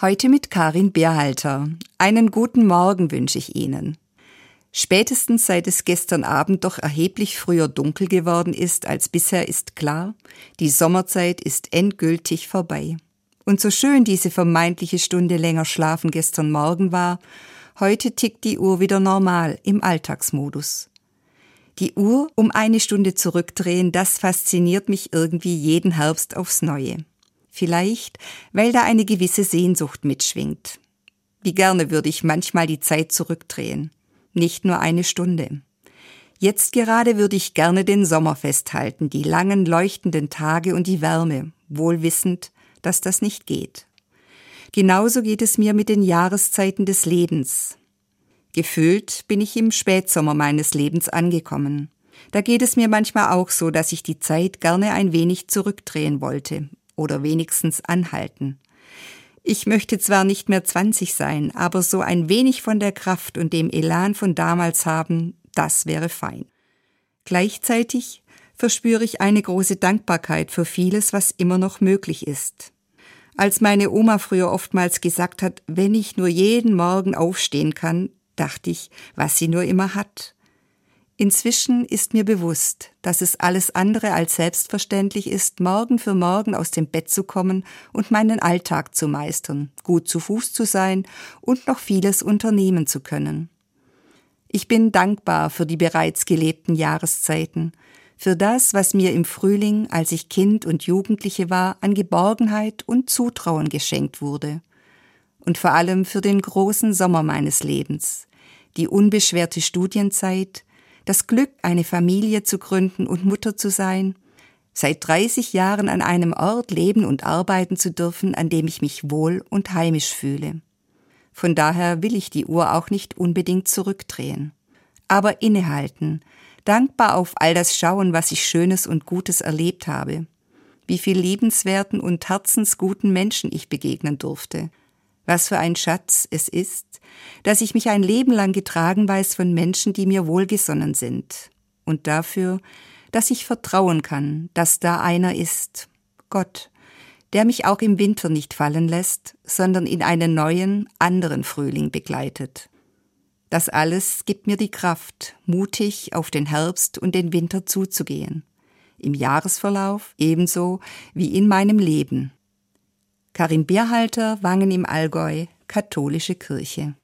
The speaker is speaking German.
Heute mit Karin Bärhalter. Einen guten Morgen wünsche ich Ihnen. Spätestens seit es gestern Abend doch erheblich früher dunkel geworden ist als bisher, ist klar, die Sommerzeit ist endgültig vorbei. Und so schön diese vermeintliche Stunde länger schlafen gestern Morgen war, heute tickt die Uhr wieder normal im Alltagsmodus. Die Uhr um eine Stunde zurückdrehen, das fasziniert mich irgendwie jeden Herbst aufs Neue. Vielleicht, weil da eine gewisse Sehnsucht mitschwingt. Wie gerne würde ich manchmal die Zeit zurückdrehen nicht nur eine Stunde. Jetzt gerade würde ich gerne den Sommer festhalten, die langen leuchtenden Tage und die Wärme, wohl wissend, dass das nicht geht. Genauso geht es mir mit den Jahreszeiten des Lebens. Gefühlt bin ich im Spätsommer meines Lebens angekommen. Da geht es mir manchmal auch so, dass ich die Zeit gerne ein wenig zurückdrehen wollte oder wenigstens anhalten. Ich möchte zwar nicht mehr 20 sein, aber so ein wenig von der Kraft und dem Elan von damals haben, das wäre fein. Gleichzeitig verspüre ich eine große Dankbarkeit für vieles, was immer noch möglich ist. Als meine Oma früher oftmals gesagt hat, wenn ich nur jeden Morgen aufstehen kann, dachte ich, was sie nur immer hat. Inzwischen ist mir bewusst, dass es alles andere als selbstverständlich ist, morgen für morgen aus dem Bett zu kommen und meinen Alltag zu meistern, gut zu Fuß zu sein und noch vieles unternehmen zu können. Ich bin dankbar für die bereits gelebten Jahreszeiten, für das, was mir im Frühling, als ich Kind und Jugendliche war, an Geborgenheit und Zutrauen geschenkt wurde. Und vor allem für den großen Sommer meines Lebens, die unbeschwerte Studienzeit, das Glück, eine Familie zu gründen und Mutter zu sein, seit 30 Jahren an einem Ort leben und arbeiten zu dürfen, an dem ich mich wohl und heimisch fühle. Von daher will ich die Uhr auch nicht unbedingt zurückdrehen. Aber innehalten, dankbar auf all das schauen, was ich Schönes und Gutes erlebt habe, wie viel liebenswerten und herzensguten Menschen ich begegnen durfte, was für ein Schatz es ist, dass ich mich ein Leben lang getragen weiß von Menschen, die mir wohlgesonnen sind. Und dafür, dass ich vertrauen kann, dass da einer ist, Gott, der mich auch im Winter nicht fallen lässt, sondern in einen neuen, anderen Frühling begleitet. Das alles gibt mir die Kraft, mutig auf den Herbst und den Winter zuzugehen. Im Jahresverlauf ebenso wie in meinem Leben. Karin Bierhalter, Wangen im Allgäu, Katholische Kirche.